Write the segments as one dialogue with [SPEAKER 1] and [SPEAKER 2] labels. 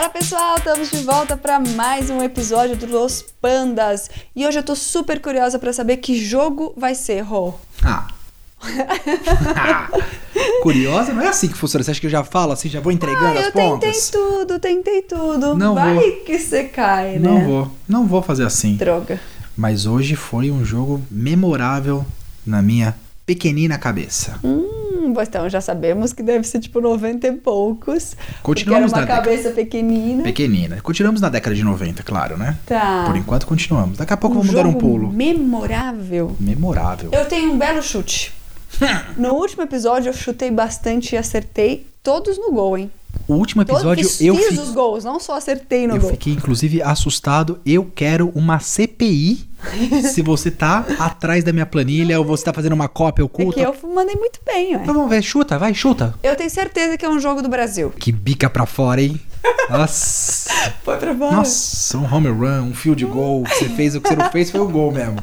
[SPEAKER 1] Fala pessoal, estamos de volta para mais um episódio do Los Pandas. E hoje eu tô super curiosa para saber que jogo vai ser, Rô.
[SPEAKER 2] Ah. Curiosa? Não é assim que funciona. Você acha que eu já falo assim, já vou entregando
[SPEAKER 1] Ah,
[SPEAKER 2] as
[SPEAKER 1] eu tentei
[SPEAKER 2] pontas?
[SPEAKER 1] tudo, tentei tudo.
[SPEAKER 2] Não
[SPEAKER 1] vai
[SPEAKER 2] vou.
[SPEAKER 1] que você cai, né?
[SPEAKER 2] Não vou. Não vou fazer assim.
[SPEAKER 1] Droga.
[SPEAKER 2] Mas hoje foi um jogo memorável na minha pequenina cabeça.
[SPEAKER 1] Hum, então já sabemos que deve ser tipo 90 e poucos.
[SPEAKER 2] Continuamos
[SPEAKER 1] era
[SPEAKER 2] na
[SPEAKER 1] uma
[SPEAKER 2] década.
[SPEAKER 1] cabeça pequenina.
[SPEAKER 2] Pequenina. Continuamos na década de 90, claro, né?
[SPEAKER 1] Tá.
[SPEAKER 2] Por enquanto continuamos. Daqui a pouco
[SPEAKER 1] um
[SPEAKER 2] vamos dar um pulo.
[SPEAKER 1] memorável.
[SPEAKER 2] Memorável.
[SPEAKER 1] Eu tenho um belo chute. No último episódio eu chutei bastante e acertei todos no gol, hein?
[SPEAKER 2] O último episódio
[SPEAKER 1] todos
[SPEAKER 2] eu
[SPEAKER 1] fiz
[SPEAKER 2] fiz.
[SPEAKER 1] os gols, não só acertei no
[SPEAKER 2] Eu
[SPEAKER 1] gol.
[SPEAKER 2] fiquei, inclusive, assustado. Eu quero uma CPI. se você tá atrás da minha planilha ou você tá fazendo uma cópia
[SPEAKER 1] É
[SPEAKER 2] oculta.
[SPEAKER 1] que eu mandei muito bem, ué.
[SPEAKER 2] Então vamos ver, chuta, vai, chuta.
[SPEAKER 1] Eu tenho certeza que é um jogo do Brasil.
[SPEAKER 2] Que bica pra fora, hein? Nossa.
[SPEAKER 1] Foi pra fora.
[SPEAKER 2] Nossa, um home run, um field goal. O que você fez, o que você não fez foi o gol mesmo.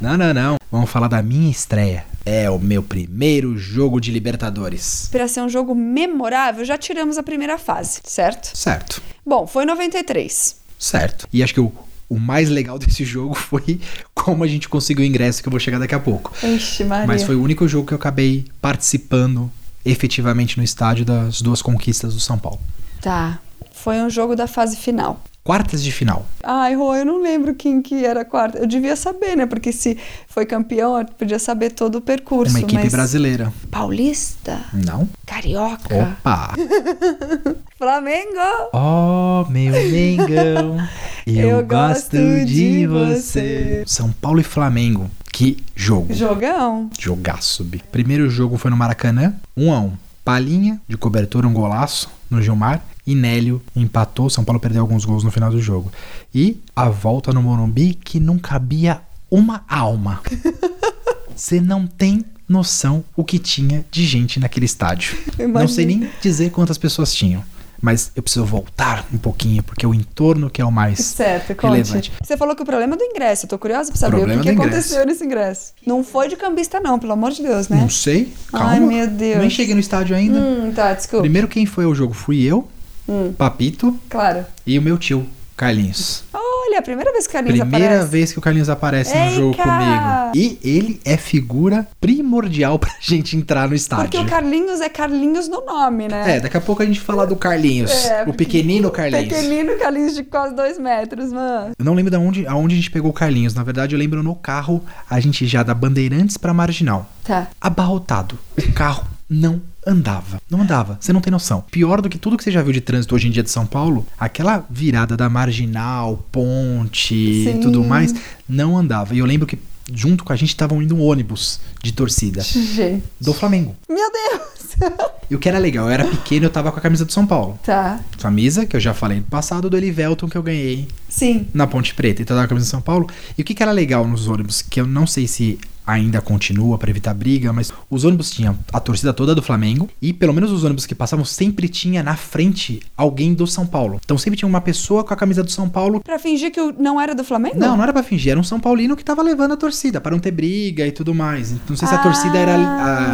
[SPEAKER 2] Não, não, não. Vamos falar da minha estreia. É o meu primeiro jogo de Libertadores.
[SPEAKER 1] Pra ser um jogo memorável, já tiramos a primeira fase, certo?
[SPEAKER 2] Certo,
[SPEAKER 1] Bom, foi 93.
[SPEAKER 2] certo. E acho que o, o mais legal desse jogo foi como a gente conseguiu o ingresso, que eu vou chegar daqui a pouco.
[SPEAKER 1] Ixi, Maria.
[SPEAKER 2] Mas foi o único jogo que eu acabei participando efetivamente no estádio das duas conquistas do São Paulo.
[SPEAKER 1] Tá. Foi um jogo da fase final.
[SPEAKER 2] Quartas de final.
[SPEAKER 1] Ai, Rô, eu não lembro quem que era a quarta. Eu devia saber, né? Porque se foi campeão, eu podia saber todo o percurso.
[SPEAKER 2] Uma equipe
[SPEAKER 1] mas...
[SPEAKER 2] brasileira.
[SPEAKER 1] Paulista?
[SPEAKER 2] Não?
[SPEAKER 1] Carioca?
[SPEAKER 2] Opa!
[SPEAKER 1] Flamengo?
[SPEAKER 2] Oh, meu Mengão, eu,
[SPEAKER 1] Eu
[SPEAKER 2] gosto
[SPEAKER 1] gosto
[SPEAKER 2] de
[SPEAKER 1] de
[SPEAKER 2] você. São Paulo e Flamengo. Que jogo.
[SPEAKER 1] Jogão.
[SPEAKER 2] Jogaço, bi. Primeiro jogo foi no Maracanã, 1 a 1 Palinha, de cobertura, um golaço no Gilmar. E Nélio empatou. São Paulo perdeu alguns gols no final do jogo. E a volta no Morumbi que não cabia uma alma. Você não tem noção o que tinha de gente naquele estádio. Não sei nem dizer quantas pessoas tinham. Mas eu preciso voltar um pouquinho, porque o entorno que é o mais
[SPEAKER 1] Certo, conte.
[SPEAKER 2] relevante.
[SPEAKER 1] Você falou que o problema é do ingresso. Eu tô curiosa pra saber o que,
[SPEAKER 2] Problema
[SPEAKER 1] que
[SPEAKER 2] do
[SPEAKER 1] aconteceu nesse ingresso. Não foi de cambista, não, pelo amor de Deus, né?
[SPEAKER 2] Não sei, calma.
[SPEAKER 1] Ai, meu Deus.
[SPEAKER 2] Nem cheguei no estádio ainda.
[SPEAKER 1] Hum, tá, desculpa.
[SPEAKER 2] Primeiro quem foi ao jogo fui eu,
[SPEAKER 1] Hum,
[SPEAKER 2] Papito
[SPEAKER 1] claro.
[SPEAKER 2] e o meu tio, Carlinhos.
[SPEAKER 1] Olha, a primeira vez que a Carlinhos
[SPEAKER 2] Primeira
[SPEAKER 1] aparece.
[SPEAKER 2] vez que o Carlinhos aparece no
[SPEAKER 1] Ei,
[SPEAKER 2] jogo comigo. E ele é figura primordial pra gente entrar no
[SPEAKER 1] Porque
[SPEAKER 2] estádio.
[SPEAKER 1] o Carlinhos é Carlinhos no nome, né?
[SPEAKER 2] É, daqui a pouco a gente fala do Carlinhos.
[SPEAKER 1] É,
[SPEAKER 2] o pequenino Carlinhos.
[SPEAKER 1] Pequenino Carlinhos de quase dois metros, mano.
[SPEAKER 2] Eu não lembro de onde, aonde a gente pegou o Carlinhos. Na verdade, eu lembro no carro, a gente já da Bandeirantes pra Marginal.
[SPEAKER 1] Tá.
[SPEAKER 2] Abarrotado. O carro não andava. Não andava. Você não tem noção. Pior do que tudo que você já viu de trânsito hoje em dia de São Paulo, aquela virada da Marginal, ponte e
[SPEAKER 1] Sim.
[SPEAKER 2] tudo mais, não andava. E eu lembro que junto com a gente estavam indo um ônibus de torcida
[SPEAKER 1] Gente.
[SPEAKER 2] do Flamengo.
[SPEAKER 1] Meu Deus.
[SPEAKER 2] E o que era legal, eu era pequeno, eu tava com a camisa do São Paulo.
[SPEAKER 1] tá.
[SPEAKER 2] Camisa, que eu já falei no passado, do Elivelton que eu ganhei
[SPEAKER 1] Sim.
[SPEAKER 2] na Ponte Preta. Então eu tava com a camisa de São Paulo. E o que, que era legal nos ônibus, que eu não sei se ainda continua pra evitar briga, mas os ônibus tinham a torcida toda do Flamengo e pelo menos os ônibus que passavam sempre tinha na frente alguém do São Paulo. Então sempre tinha uma pessoa com a camisa do São Paulo.
[SPEAKER 1] Pra fingir que eu não era do Flamengo?
[SPEAKER 2] Não, não era pra fingir, era um São Paulino que tava levando a torcida para não ter briga e tudo mais. Então, Não sei se a
[SPEAKER 1] Ah.
[SPEAKER 2] torcida era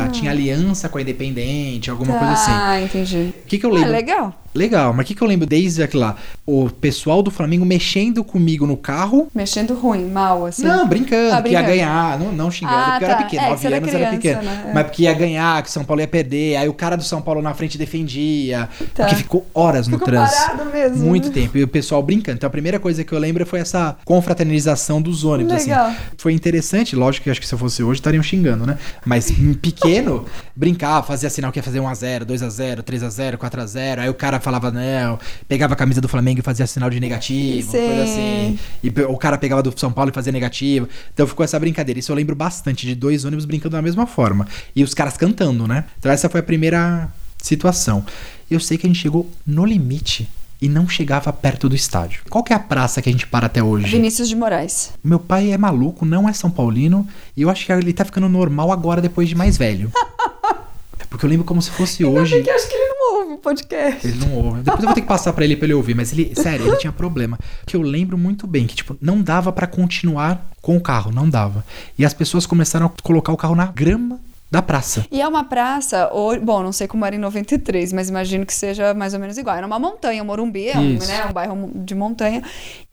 [SPEAKER 2] a- tinha aliança com a Independente, alguma coisa assim.
[SPEAKER 1] Ah, entendi.
[SPEAKER 2] O que, que eu
[SPEAKER 1] É
[SPEAKER 2] lembro?
[SPEAKER 1] legal.
[SPEAKER 2] Legal, mas o que, que eu lembro desde aquilo lá? O pessoal do Flamengo mexendo comigo no carro.
[SPEAKER 1] Mexendo ruim, mal, assim.
[SPEAKER 2] Não, brincando,
[SPEAKER 1] Ah,
[SPEAKER 2] que ia
[SPEAKER 1] brincando.
[SPEAKER 2] ganhar, não, não xingando,
[SPEAKER 1] Ah,
[SPEAKER 2] porque eu era
[SPEAKER 1] tá.
[SPEAKER 2] pequeno,
[SPEAKER 1] É, que
[SPEAKER 2] 9
[SPEAKER 1] você era
[SPEAKER 2] anos era pequeno.
[SPEAKER 1] né?
[SPEAKER 2] Mas porque ia ganhar, que o São Paulo ia perder, aí o cara do São Paulo na frente defendia.
[SPEAKER 1] Tá.
[SPEAKER 2] Porque ficou horas no trânsito.
[SPEAKER 1] mesmo.
[SPEAKER 2] Muito tempo. E o pessoal brincando. Então a primeira coisa que eu lembro foi essa confraternização dos ônibus. assim.
[SPEAKER 1] Legal.
[SPEAKER 2] Foi interessante, lógico que acho que se eu fosse hoje estariam xingando, né? Mas em pequeno, brincava, fazia sinal que ia fazer 1x0, 2x0, 3x0, 4x0. Aí o cara falava, não, pegava a camisa do Flamengo e fazia sinal de negativo,
[SPEAKER 1] Sim.
[SPEAKER 2] coisa assim. E o cara pegava do São Paulo e fazia negativo. Então ficou essa brincadeira. Isso eu lembro bastante de dois ônibus brincando da mesma forma. E os caras cantando, né? Então essa foi a primeira situação. Eu sei que a gente chegou no limite e não chegava perto do estádio. Qual que é a praça que a gente para até hoje?
[SPEAKER 1] Vinícius de Moraes.
[SPEAKER 2] Meu pai é maluco, não é São Paulino, e eu acho que ele tá ficando normal agora depois de mais velho. Porque eu lembro como se fosse hoje.
[SPEAKER 1] Porque acho que ele podcast.
[SPEAKER 2] Ele não ouve. Depois eu vou ter que passar pra ele pra ele ouvir, mas ele, sério, ele tinha problema. Que eu lembro muito bem que, tipo, não dava pra continuar com o carro, não dava. E as pessoas começaram a colocar o carro na grama da praça.
[SPEAKER 1] E é uma praça, ou, bom, não sei como era em 93, mas imagino que seja mais ou menos igual. Era uma montanha, Morumbi é um, né, um bairro de montanha.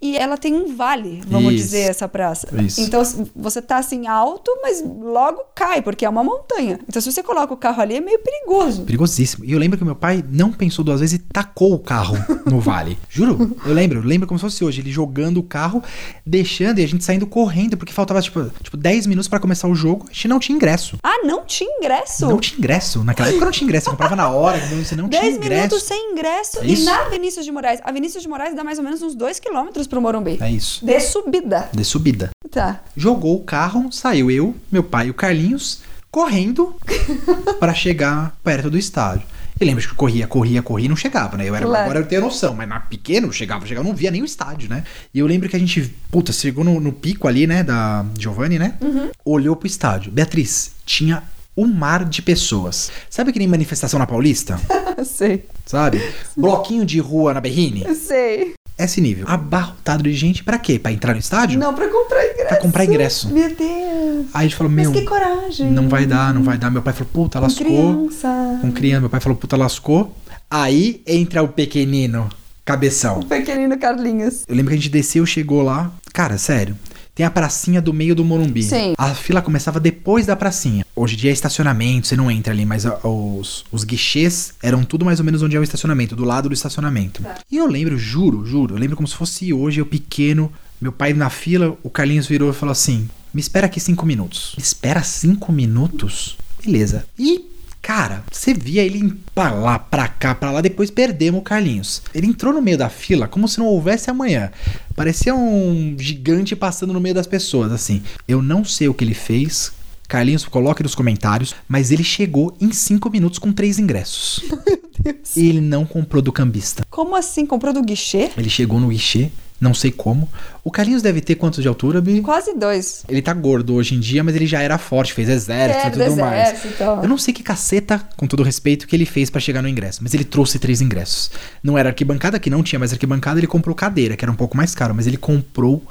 [SPEAKER 1] E ela tem um vale, vamos
[SPEAKER 2] Isso.
[SPEAKER 1] dizer, essa praça.
[SPEAKER 2] Isso.
[SPEAKER 1] Então você tá assim alto, mas logo cai, porque é uma montanha. Então se você coloca o carro ali, é meio perigoso.
[SPEAKER 2] Perigosíssimo. E eu lembro que meu pai não pensou duas vezes e tacou o carro no vale. Juro. Eu lembro. Eu lembro como se fosse hoje. Ele jogando o carro, deixando e a gente saindo correndo, porque faltava, tipo, tipo 10 minutos pra começar o jogo. A gente não tinha ingresso.
[SPEAKER 1] Ah, não tinha ingresso?
[SPEAKER 2] Não tinha ingresso. Naquela época não tinha ingresso. Você comprava na hora, você não tinha
[SPEAKER 1] 10
[SPEAKER 2] ingresso.
[SPEAKER 1] minutos sem ingresso.
[SPEAKER 2] É
[SPEAKER 1] e na Vinícius de Moraes. A Vinícius de Moraes dá mais ou menos uns 2 quilômetros pro Morumbi.
[SPEAKER 2] É isso.
[SPEAKER 1] De subida.
[SPEAKER 2] De subida.
[SPEAKER 1] Tá.
[SPEAKER 2] Jogou o carro, saiu eu, meu pai e o Carlinhos correndo pra chegar perto do estádio. E lembra que eu corria, corria, corria e não chegava, né? Eu era,
[SPEAKER 1] Claro.
[SPEAKER 2] Agora eu tenho noção, mas na pequeno chegava, chegava, eu não via nem o estádio, né? E eu lembro que a gente, puta, chegou no, no pico ali, né, da Giovanni, né? Olhou pro estádio. Beatriz, tinha um mar de pessoas. Sabe que nem manifestação na Paulista?
[SPEAKER 1] sei.
[SPEAKER 2] Sabe? Bloquinho de rua na Berrine?
[SPEAKER 1] Sei.
[SPEAKER 2] Esse nível. Abarrotado de gente pra quê? Pra entrar no estádio?
[SPEAKER 1] Não, pra comprar ingresso.
[SPEAKER 2] Pra comprar ingresso.
[SPEAKER 1] Meu Deus.
[SPEAKER 2] Aí a gente falou,
[SPEAKER 1] Mas
[SPEAKER 2] meu,
[SPEAKER 1] que coragem.
[SPEAKER 2] não vai dar, não vai dar. Meu pai falou, puta,
[SPEAKER 1] Com
[SPEAKER 2] lascou.
[SPEAKER 1] criança.
[SPEAKER 2] Com criança, meu pai falou, puta, lascou. Aí entra o pequenino, cabeção.
[SPEAKER 1] O pequenino Carlinhos.
[SPEAKER 2] Eu lembro que a gente desceu, chegou lá. Cara, sério. Tem a pracinha do meio do Morumbi.
[SPEAKER 1] Sim.
[SPEAKER 2] A fila começava depois da pracinha. Hoje em dia é estacionamento, você não entra ali, mas a- os, os guichês eram tudo mais ou menos onde é o estacionamento, do lado do estacionamento.
[SPEAKER 1] Tá.
[SPEAKER 2] E eu lembro, juro, juro, eu lembro como se fosse hoje, eu pequeno, meu pai na fila, o Carlinhos virou e falou assim: Me espera aqui cinco minutos. Me espera cinco minutos? Beleza. E Cara, você via ele ir pra lá, pra cá, pra lá, depois perdemos o Carlinhos. Ele entrou no meio da fila como se não houvesse amanhã. Parecia um gigante passando no meio das pessoas, assim. Eu não sei o que ele fez. Carlinhos, coloque nos comentários. Mas ele chegou em cinco minutos com três ingressos.
[SPEAKER 1] Deus.
[SPEAKER 2] E ele não comprou do cambista.
[SPEAKER 1] Como assim? Comprou do guichê?
[SPEAKER 2] Ele chegou no guichê, não sei como. O Carlinhos deve ter quantos de altura, Bi?
[SPEAKER 1] Quase dois.
[SPEAKER 2] Ele tá gordo hoje em dia, mas ele já era forte, fez exército e
[SPEAKER 1] do
[SPEAKER 2] tudo mais.
[SPEAKER 1] exército, ó.
[SPEAKER 2] Eu não sei que caceta, com todo respeito, que ele fez pra chegar no ingresso, mas ele trouxe três ingressos. Não era arquibancada, que não tinha mais arquibancada, ele comprou cadeira, que era um pouco mais caro, mas ele comprou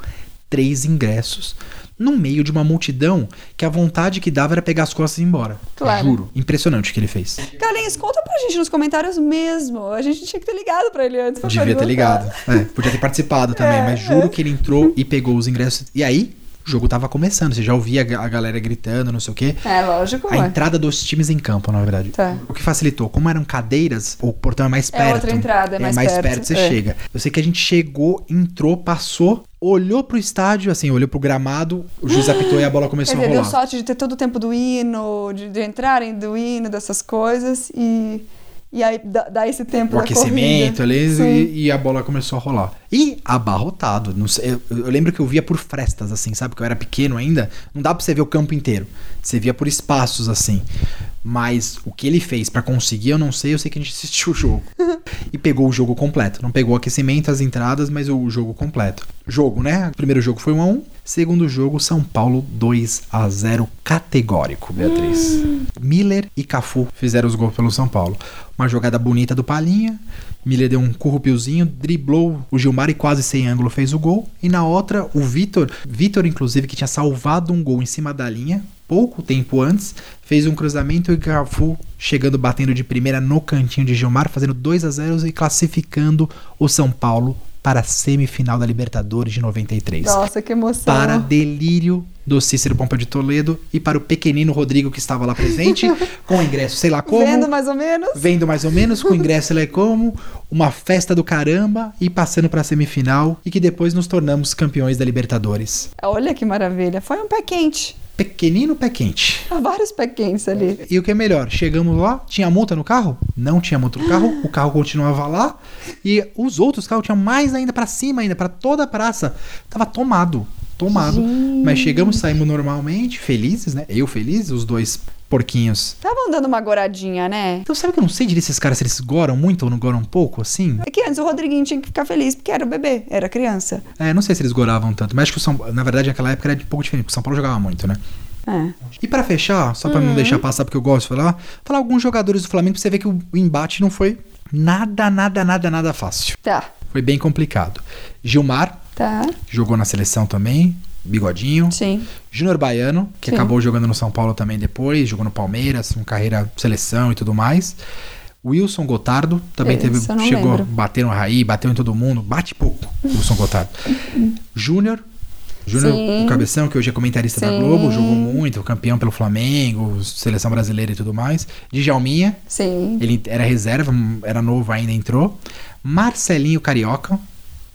[SPEAKER 2] três ingressos no meio de uma multidão que a vontade que dava era pegar as costas e ir embora.
[SPEAKER 1] Claro.
[SPEAKER 2] Juro. Impressionante o que ele fez.
[SPEAKER 1] Carlinhos, conta pra gente nos comentários mesmo. A gente tinha que ter ligado pra ele antes. pra
[SPEAKER 2] Devia ter ligado. É, podia ter participado também,
[SPEAKER 1] É,
[SPEAKER 2] mas juro que ele entrou e pegou os ingressos. E aí, o jogo tava começando. Você já ouvia a ga- a galera gritando, não sei o quê.
[SPEAKER 1] É, lógico.
[SPEAKER 2] A
[SPEAKER 1] ué.
[SPEAKER 2] entrada dos times em campo, na verdade.
[SPEAKER 1] Tá.
[SPEAKER 2] O que facilitou, como eram cadeiras, o portão é mais
[SPEAKER 1] É
[SPEAKER 2] perto.
[SPEAKER 1] outra entrada, é mais perto,
[SPEAKER 2] você
[SPEAKER 1] é.
[SPEAKER 2] chega. Eu sei que a gente chegou, entrou, passou, olhou pro estádio, assim, olhou pro gramado, o juiz apitou e a bola começou
[SPEAKER 1] Ele
[SPEAKER 2] a
[SPEAKER 1] deu
[SPEAKER 2] rolar.
[SPEAKER 1] sorte de ter todo o tempo do hino, de, de entrarem do hino, dessas coisas. E, e aí dá, dá esse tempo
[SPEAKER 2] O aquecimento
[SPEAKER 1] Sim.
[SPEAKER 2] e, e a bola começou a rolar. E abarrotado. Não sei, eu, eu lembro que eu via por frestas, assim, sabe? Que eu era pequeno ainda. Não dá pra você ver o campo inteiro. Você via por espaços, assim. Mas o que ele fez pra conseguir, eu não sei. Eu sei que a gente assistiu o jogo. e pegou o jogo completo. Não pegou o aquecimento, as entradas, mas o jogo completo. Jogo, né? O primeiro jogo foi 1 a 1 Segundo jogo, São Paulo 2 a 0 categórico, Beatriz. Miller e Cafu fizeram os gols pelo São Paulo. Uma jogada bonita do Palinha. Miller deu um currupilzinho, driblou o Gilmar e quase sem ângulo fez o gol. E na outra, o Vitor, Vitor inclusive que tinha salvado um gol em cima da linha, pouco tempo antes, fez um cruzamento e Cafu chegando batendo de primeira no cantinho de Gilmar, fazendo 2 a 0 e classificando o São Paulo para a semifinal da Libertadores de 93
[SPEAKER 1] Nossa, que emoção.
[SPEAKER 2] para delírio do Cícero Pompa de Toledo e para o pequenino Rodrigo que estava lá presente, com ingresso sei lá como,
[SPEAKER 1] Vendo mais ou menos.
[SPEAKER 2] vendo mais ou menos, com ingresso sei lá como, uma festa do caramba e passando para a semifinal e que depois nos tornamos campeões da Libertadores.
[SPEAKER 1] Olha que maravilha. Foi um pé quente.
[SPEAKER 2] Pequenino pé quente.
[SPEAKER 1] Há vários pé quentes ali.
[SPEAKER 2] E o que é melhor, chegamos lá, tinha multa no carro? Não tinha multa no carro, o carro continuava lá e os outros carros tinham mais ainda pra cima ainda, pra toda a praça. Tava tomado, tomado. Mas chegamos, saímos normalmente, felizes, né? Eu feliz, os dois porquinhos.
[SPEAKER 1] Estavam dando uma goradinha, né?
[SPEAKER 2] Então sabe que eu não sei direito esses caras se eles goram muito ou não goram pouco, assim?
[SPEAKER 1] É que antes o Rodriguinho tinha que ficar feliz porque era o bebê, era criança.
[SPEAKER 2] É, não sei se eles goravam tanto, mas acho que o São na verdade naquela época era um pouco diferente, porque o São Paulo jogava muito, né?
[SPEAKER 1] É.
[SPEAKER 2] E pra fechar, só pra
[SPEAKER 1] Uhum.
[SPEAKER 2] não deixar passar porque eu gosto de falar, falar alguns jogadores do Flamengo pra você ver que o embate não foi nada, nada, nada, nada fácil.
[SPEAKER 1] Tá,
[SPEAKER 2] Foi bem complicado. Gilmar
[SPEAKER 1] tá.
[SPEAKER 2] jogou na seleção também, bigodinho.
[SPEAKER 1] Sim.
[SPEAKER 2] Júnior Baiano, que
[SPEAKER 1] Sim.
[SPEAKER 2] acabou jogando no São Paulo também depois, jogou no Palmeiras, com carreira seleção e tudo mais. Wilson Gotardo também
[SPEAKER 1] Esse
[SPEAKER 2] teve, chegou,
[SPEAKER 1] lembro.
[SPEAKER 2] bateu no Raí, bateu em todo mundo, bate pouco, Wilson Gotardo. Júnior, Júnior, o cabeção, que hoje é comentarista da
[SPEAKER 1] Sim.
[SPEAKER 2] Globo, jogou muito, campeão pelo Flamengo, seleção brasileira e tudo mais. Djalminha,
[SPEAKER 1] Sim.
[SPEAKER 2] ele era reserva, era novo ainda, entrou. Marcelinho Carioca,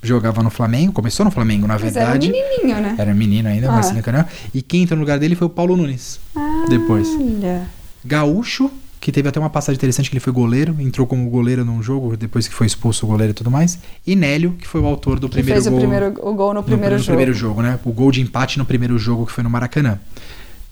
[SPEAKER 2] jogava no Flamengo, começou no Flamengo, na
[SPEAKER 1] Mas era um
[SPEAKER 2] verdade.
[SPEAKER 1] menininho, né?
[SPEAKER 2] Era menino ainda,
[SPEAKER 1] Ah.
[SPEAKER 2] Marcelinho Carioca. E quem entrou no lugar dele foi o Paulo Nunes. Depois.
[SPEAKER 1] Olha.
[SPEAKER 2] Gaúcho, que teve até uma passagem interessante que ele foi goleiro, entrou como goleiro num jogo, depois que foi expulso o goleiro e tudo mais. E Nélio, que foi o autor do
[SPEAKER 1] Que
[SPEAKER 2] primeiro
[SPEAKER 1] fez
[SPEAKER 2] gol.
[SPEAKER 1] o, primeiro, o gol no
[SPEAKER 2] no-
[SPEAKER 1] primeiro
[SPEAKER 2] no
[SPEAKER 1] jogo.
[SPEAKER 2] primeiro jogo, né? O gol de empate no primeiro jogo que foi no Maracanã.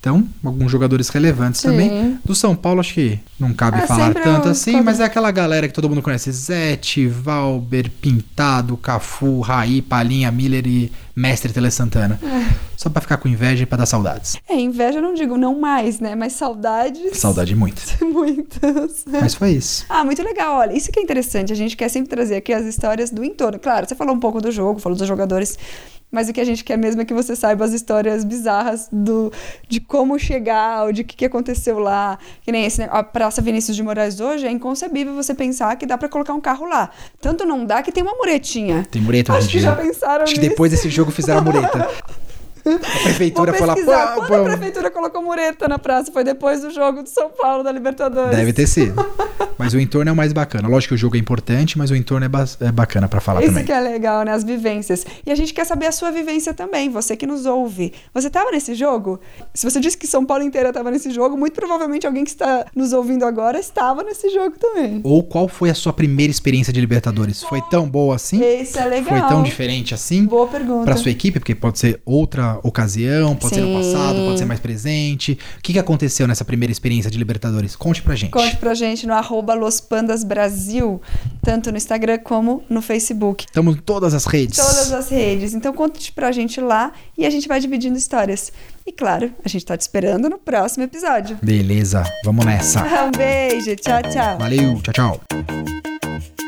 [SPEAKER 2] Então, alguns jogadores relevantes
[SPEAKER 1] Sim.
[SPEAKER 2] também. Do São Paulo, acho que não cabe
[SPEAKER 1] É,
[SPEAKER 2] falar
[SPEAKER 1] sempre
[SPEAKER 2] tanto
[SPEAKER 1] os
[SPEAKER 2] assim,
[SPEAKER 1] quadros-
[SPEAKER 2] mas é aquela galera que todo mundo conhece: Zete, Valber, Pintado, Cafu, Raí, Palinha, Miller e Mestre Tele Santana. Só pra ficar com inveja e pra dar saudades.
[SPEAKER 1] É, inveja eu não digo não mais, né? Mas saudades.
[SPEAKER 2] Saudade muito.
[SPEAKER 1] Muitas.
[SPEAKER 2] Mas foi isso.
[SPEAKER 1] Ah, muito legal. Olha, isso que é interessante. A gente quer sempre trazer aqui as histórias do entorno. Claro, você falou um pouco do jogo, falou dos jogadores. Mas o que a gente quer mesmo é que você saiba as histórias bizarras do, de como chegar, ou de o que, que aconteceu lá. Que nem esse, a Praça Vinícius de Moraes hoje, é inconcebível você pensar que dá pra colocar um carro lá. Tanto não dá que tem uma muretinha.
[SPEAKER 2] Tem mureta hoje
[SPEAKER 1] Acho que
[SPEAKER 2] dia.
[SPEAKER 1] já pensaram
[SPEAKER 2] Acho que
[SPEAKER 1] nisso.
[SPEAKER 2] depois desse jogo fizeram a mureta. A prefeitura foi lá. pô,
[SPEAKER 1] Quando a prefeitura colocou mureta na praça? Foi depois do jogo do São Paulo da Libertadores.
[SPEAKER 2] Deve ter sido. Mas o entorno é o mais bacana. Lógico que o jogo é importante, mas o entorno é, ba- é bacana pra falar
[SPEAKER 1] Isso
[SPEAKER 2] também.
[SPEAKER 1] que é legal, né? As vivências. E a gente quer saber a sua vivência também, você que nos ouve. Você estava nesse jogo? Se você disse que São Paulo inteira estava nesse jogo, muito provavelmente alguém que está nos ouvindo agora estava nesse jogo também.
[SPEAKER 2] Ou qual foi a sua primeira experiência de Libertadores? Foi tão boa assim?
[SPEAKER 1] Isso é legal.
[SPEAKER 2] Foi tão diferente assim?
[SPEAKER 1] Boa pergunta.
[SPEAKER 2] Pra sua equipe, porque pode ser outra ocasião, pode ser no
[SPEAKER 1] Sim.
[SPEAKER 2] passado, pode ser mais presente. O que, que aconteceu nessa primeira experiência de Libertadores? Conte pra gente.
[SPEAKER 1] Conte pra gente no arroba Los Pandas Brasil, tanto no Instagram como no Facebook.
[SPEAKER 2] Estamos em todas as redes.
[SPEAKER 1] Todas as redes. Então conte pra gente lá e a gente vai dividindo histórias. E claro, a gente tá te esperando no próximo episódio.
[SPEAKER 2] Beleza, vamos nessa.
[SPEAKER 1] Um beijo, tchau, tchau.
[SPEAKER 2] Valeu, tchau, tchau.